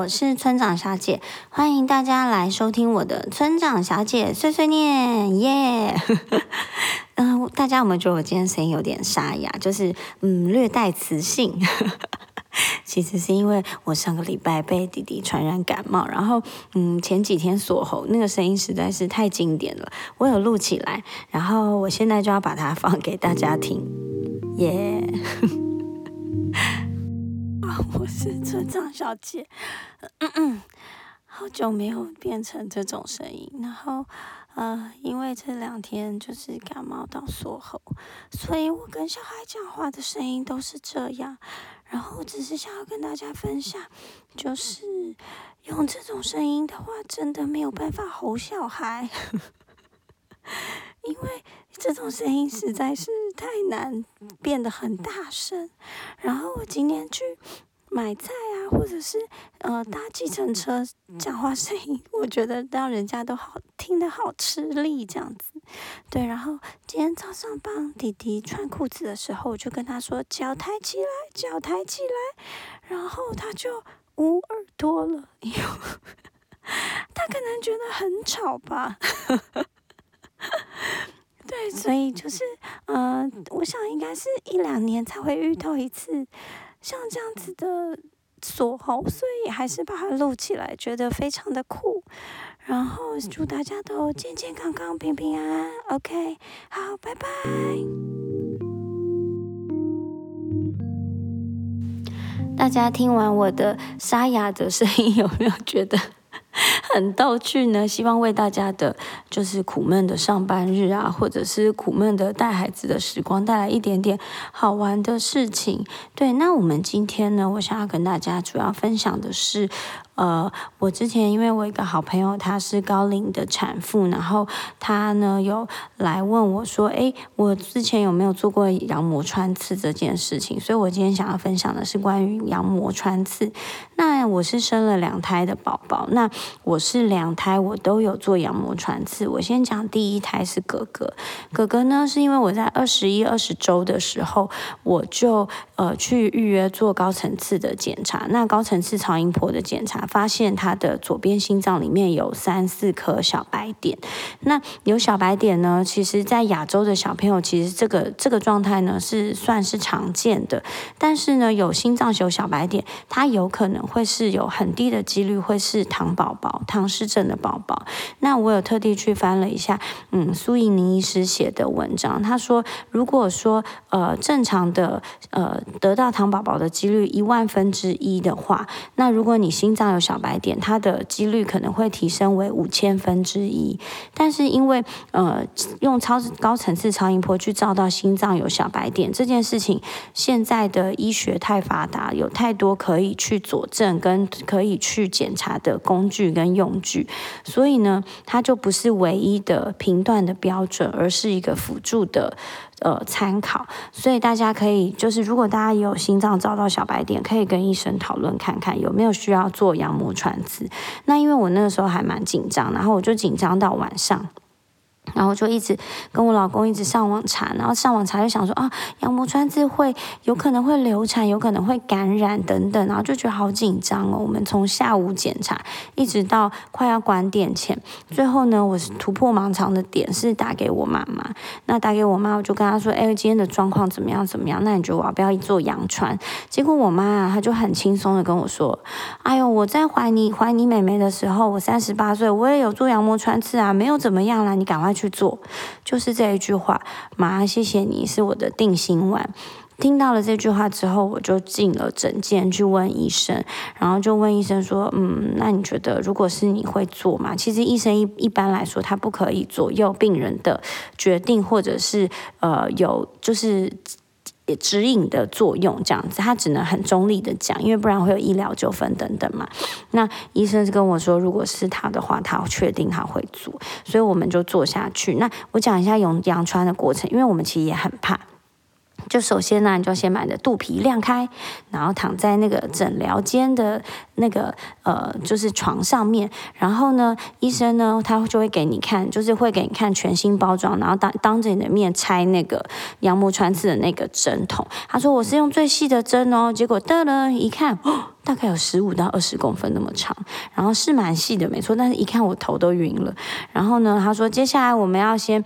我是村长小姐，欢迎大家来收听我的村长小姐碎碎念，耶！嗯，大家有没有觉得我今天声音有点沙哑，就是嗯略带磁性？其实是因为我上个礼拜被弟弟传染感冒，然后嗯前几天锁喉，那个声音实在是太经典了，我有录起来，然后我现在就要把它放给大家听，耶！我是村长小姐，嗯嗯，好久没有变成这种声音，然后呃，因为这两天就是感冒到缩喉，所以我跟小孩讲话的声音都是这样。然后只是想要跟大家分享，就是用这种声音的话，真的没有办法吼小孩，因为这种声音实在是太难变得很大声。然后我今天去。买菜啊，或者是呃搭计程车，讲话声音，我觉得让人家都好听得好吃力这样子。对，然后今天早上帮弟弟穿裤子的时候，我就跟他说脚抬起来，脚抬起来，然后他就捂耳朵了，他可能觉得很吵吧。对，所以就是呃，我想应该是一两年才会遇到一次。像这样子的锁喉，所以还是把它录起来，觉得非常的酷。然后祝大家都健健康康、平平安安。OK，好，拜拜。大家听完我的沙哑的声音，有没有觉得？很逗趣呢，希望为大家的，就是苦闷的上班日啊，或者是苦闷的带孩子的时光，带来一点点好玩的事情。对，那我们今天呢，我想要跟大家主要分享的是。呃，我之前因为我一个好朋友，她是高龄的产妇，然后她呢有来问我说，诶，我之前有没有做过羊膜穿刺这件事情？所以我今天想要分享的是关于羊膜穿刺。那我是生了两胎的宝宝，那我是两胎我都有做羊膜穿刺。我先讲第一胎是哥哥，哥哥呢是因为我在二十一、二十周的时候，我就呃去预约做高层次的检查，那高层次超音波的检查。发现他的左边心脏里面有三四颗小白点。那有小白点呢？其实，在亚洲的小朋友，其实这个这个状态呢是算是常见的。但是呢，有心脏有小白点，它有可能会是有很低的几率会是糖宝宝、唐氏症的宝宝。那我有特地去翻了一下，嗯，苏怡宁医师写的文章，他说，如果说呃正常的呃得到糖宝宝的几率一万分之一的话，那如果你心脏有小白点，它的几率可能会提升为五千分之一。但是因为呃用超高层次超音波去照到心脏有小白点这件事情，现在的医学太发达，有太多可以去佐证跟可以去检查的工具跟用具，所以呢，它就不是唯一的评断的标准，而是一个辅助的。呃，参考，所以大家可以就是，如果大家也有心脏找到小白点，可以跟医生讨论看看有没有需要做羊膜穿刺。那因为我那个时候还蛮紧张，然后我就紧张到晚上。然后就一直跟我老公一直上网查，然后上网查就想说啊，羊膜穿刺会有可能会流产，有可能会感染等等，然后就觉得好紧张哦。我们从下午检查一直到快要关店前，最后呢，我是突破盲肠的点是打给我妈妈。那打给我妈，我就跟她说，哎，今天的状况怎么样？怎么样？那你觉得我要不要做羊穿？结果我妈啊，她就很轻松的跟我说，哎呦，我在怀你怀你妹妹的时候，我三十八岁，我也有做羊膜穿刺啊，没有怎么样啦，你赶快。去做，就是这一句话。妈，谢谢你是我的定心丸。听到了这句话之后，我就进了诊间去问医生，然后就问医生说：“嗯，那你觉得如果是你会做吗？”其实医生一一般来说，他不可以左右病人的决定，或者是呃有就是。指引的作用，这样子，他只能很中立的讲，因为不然会有医疗纠纷等等嘛。那医生是跟我说，如果是他的话，他确定他会做，所以我们就做下去。那我讲一下用羊穿的过程，因为我们其实也很怕。就首先呢，你就先把你的肚皮晾开，然后躺在那个诊疗间的那个呃，就是床上面。然后呢，医生呢，他就会给你看，就是会给你看全新包装，然后当当着你的面拆那个羊膜穿刺的那个针筒。他说我是用最细的针哦，结果的了一看。大概有十五到二十公分那么长，然后是蛮细的，没错。但是一看我头都晕了。然后呢，他说接下来我们要先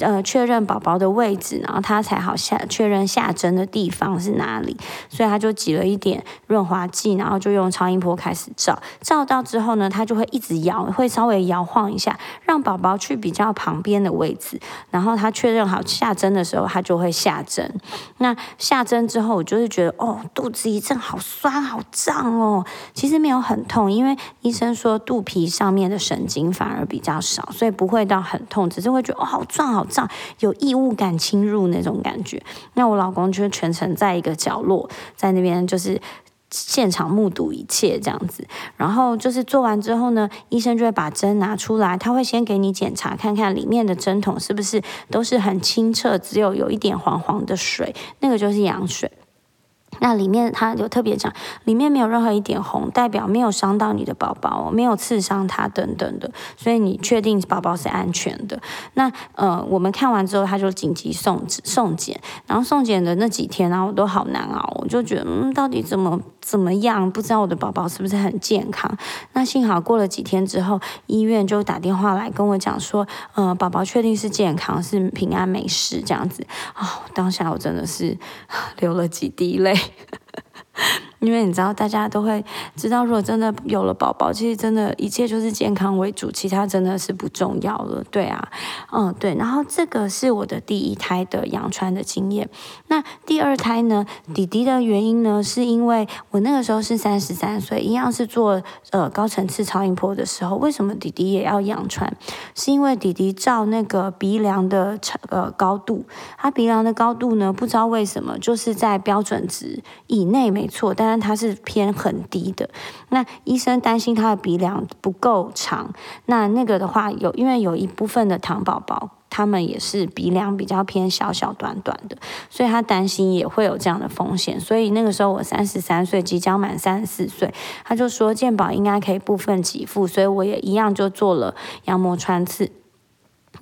呃确认宝宝的位置，然后他才好下确认下针的地方是哪里。所以他就挤了一点润滑剂，然后就用超音波开始照。照到之后呢，他就会一直摇，会稍微摇晃一下，让宝宝去比较旁边的位置。然后他确认好下针的时候，他就会下针。那下针之后，我就是觉得哦，肚子一阵好酸好胀哦。其实没有很痛，因为医生说肚皮上面的神经反而比较少，所以不会到很痛，只是会觉得哦好胀好胀，有异物感侵入那种感觉。那我老公就全程在一个角落，在那边就是现场目睹一切这样子。然后就是做完之后呢，医生就会把针拿出来，他会先给你检查看看里面的针筒是不是都是很清澈，只有有一点黄黄的水，那个就是羊水。那里面他就特别讲，里面没有任何一点红，代表没有伤到你的宝宝，没有刺伤他等等的，所以你确定宝宝是安全的。那呃，我们看完之后，他就紧急送送检，然后送检的那几天啊，我都好难熬，我就觉得嗯，到底怎么怎么样，不知道我的宝宝是不是很健康。那幸好过了几天之后，医院就打电话来跟我讲说，呃，宝宝确定是健康，是平安没事这样子。哦，当下我真的是流了几滴泪。因为你知道，大家都会知道，如果真的有了宝宝，其实真的一切就是健康为主，其他真的是不重要了。对啊，嗯，对。然后这个是我的第一胎的养穿的经验。那第二胎呢？弟弟的原因呢？是因为我那个时候是三十三岁，一样是做呃高层次超音波的时候，为什么弟弟也要养穿？是因为弟弟照那个鼻梁的呃高度，他鼻梁的高度呢，不知道为什么就是在标准值以内，没错，但。但它是偏很低的，那医生担心他的鼻梁不够长，那那个的话有，因为有一部分的糖宝宝，他们也是鼻梁比较偏小小短短的，所以他担心也会有这样的风险，所以那个时候我三十三岁，即将满三十四岁，他就说健保应该可以部分给付，所以我也一样就做了羊膜穿刺。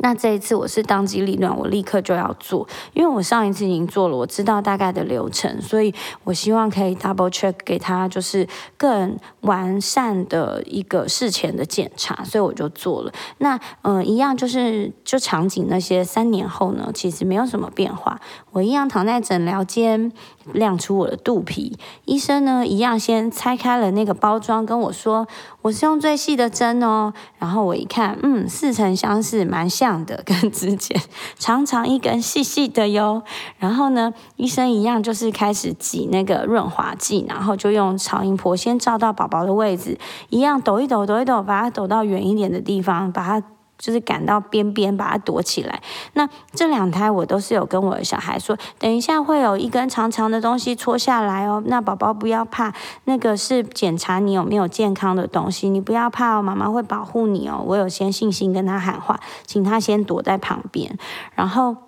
那这一次我是当机立断，我立刻就要做，因为我上一次已经做了，我知道大概的流程，所以我希望可以 double check 给他，就是更完善的一个事前的检查，所以我就做了。那嗯，一样就是就场景那些三年后呢，其实没有什么变化，我一样躺在诊疗间。亮出我的肚皮，医生呢一样先拆开了那个包装，跟我说我是用最细的针哦。然后我一看，嗯，似曾相识，蛮像的，跟之前长长一根细细的哟。然后呢，医生一样就是开始挤那个润滑剂，然后就用超音波先照到宝宝的位置，一样抖一抖，抖一抖，把它抖到远一点的地方，把它。就是赶到边边把它躲起来。那这两胎我都是有跟我的小孩说，等一下会有一根长长的东西戳下来哦。那宝宝不要怕，那个是检查你有没有健康的东西，你不要怕哦，妈妈会保护你哦。我有先信心跟他喊话，请他先躲在旁边，然后。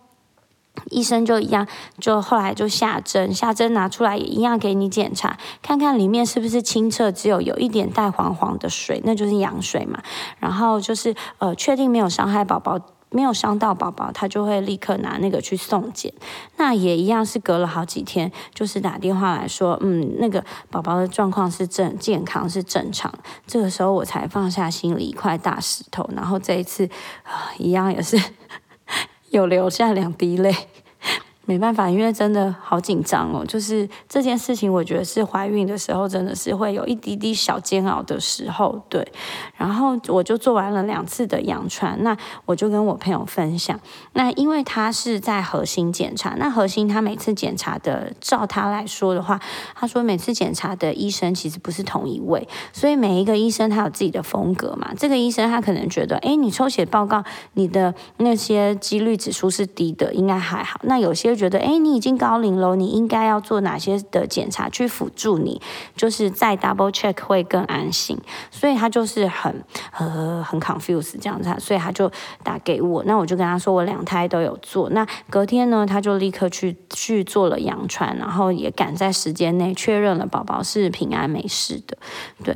医生就一样，就后来就下针，下针拿出来也一样给你检查，看看里面是不是清澈，只有有一点带黄黄的水，那就是羊水嘛。然后就是呃，确定没有伤害宝宝，没有伤到宝宝，他就会立刻拿那个去送检。那也一样是隔了好几天，就是打电话来说，嗯，那个宝宝的状况是正健康是正常。这个时候我才放下心里一块大石头，然后这一次啊，一样也是。有流下两滴泪。没办法，因为真的好紧张哦。就是这件事情，我觉得是怀孕的时候，真的是会有一滴滴小煎熬的时候。对，然后我就做完了两次的羊穿，那我就跟我朋友分享。那因为他是在核心检查，那核心他每次检查的，照他来说的话，他说每次检查的医生其实不是同一位，所以每一个医生他有自己的风格嘛。这个医生他可能觉得，哎，你抽血报告你的那些几率指数是低的，应该还好。那有些。觉得哎，你已经高龄了，你应该要做哪些的检查去辅助你，就是再 double check 会更安心。所以他就是很呃很 confused 这样子，所以他就打给我，那我就跟他说我两胎都有做。那隔天呢，他就立刻去去做了羊穿，然后也赶在时间内确认了宝宝是平安没事的，对。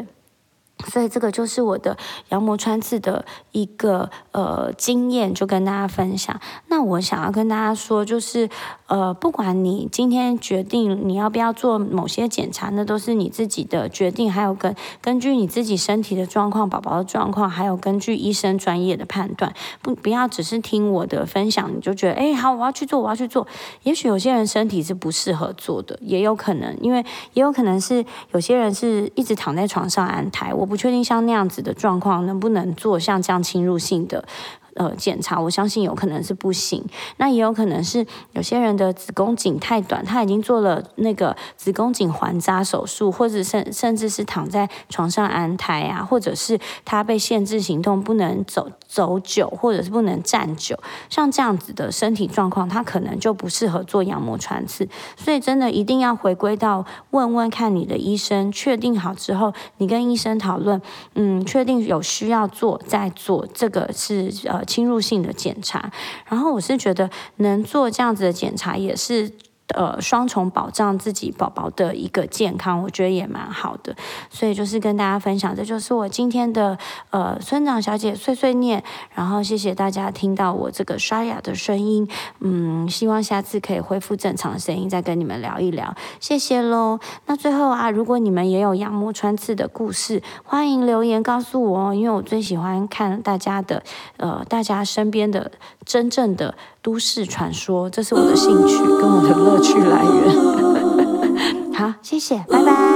所以这个就是我的羊膜穿刺的一个呃经验，就跟大家分享。那我想要跟大家说，就是呃，不管你今天决定你要不要做某些检查，那都是你自己的决定，还有根根据你自己身体的状况、宝宝的状况，还有根据医生专业的判断，不不要只是听我的分享，你就觉得哎好，我要去做，我要去做。也许有些人身体是不适合做的，也有可能，因为也有可能是有些人是一直躺在床上安胎，我。不确定像那样子的状况能不能做像这样侵入性的。呃，检查我相信有可能是不行，那也有可能是有些人的子宫颈太短，他已经做了那个子宫颈环扎手术，或者甚甚至是躺在床上安胎啊，或者是他被限制行动，不能走走久，或者是不能站久，像这样子的身体状况，他可能就不适合做羊膜穿刺。所以真的一定要回归到问问看你的医生，确定好之后，你跟医生讨论，嗯，确定有需要做再做，这个是呃。侵入性的检查，然后我是觉得能做这样子的检查也是。呃，双重保障自己宝宝的一个健康，我觉得也蛮好的。所以就是跟大家分享，这就是我今天的呃村长小姐碎碎念。然后谢谢大家听到我这个刷牙的声音，嗯，希望下次可以恢复正常声音，再跟你们聊一聊。谢谢喽。那最后啊，如果你们也有羊膜穿刺的故事，欢迎留言告诉我哦，因为我最喜欢看大家的呃，大家身边的真正的。都市传说，这是我的兴趣跟我的乐乐趣来源。好，谢谢，拜拜。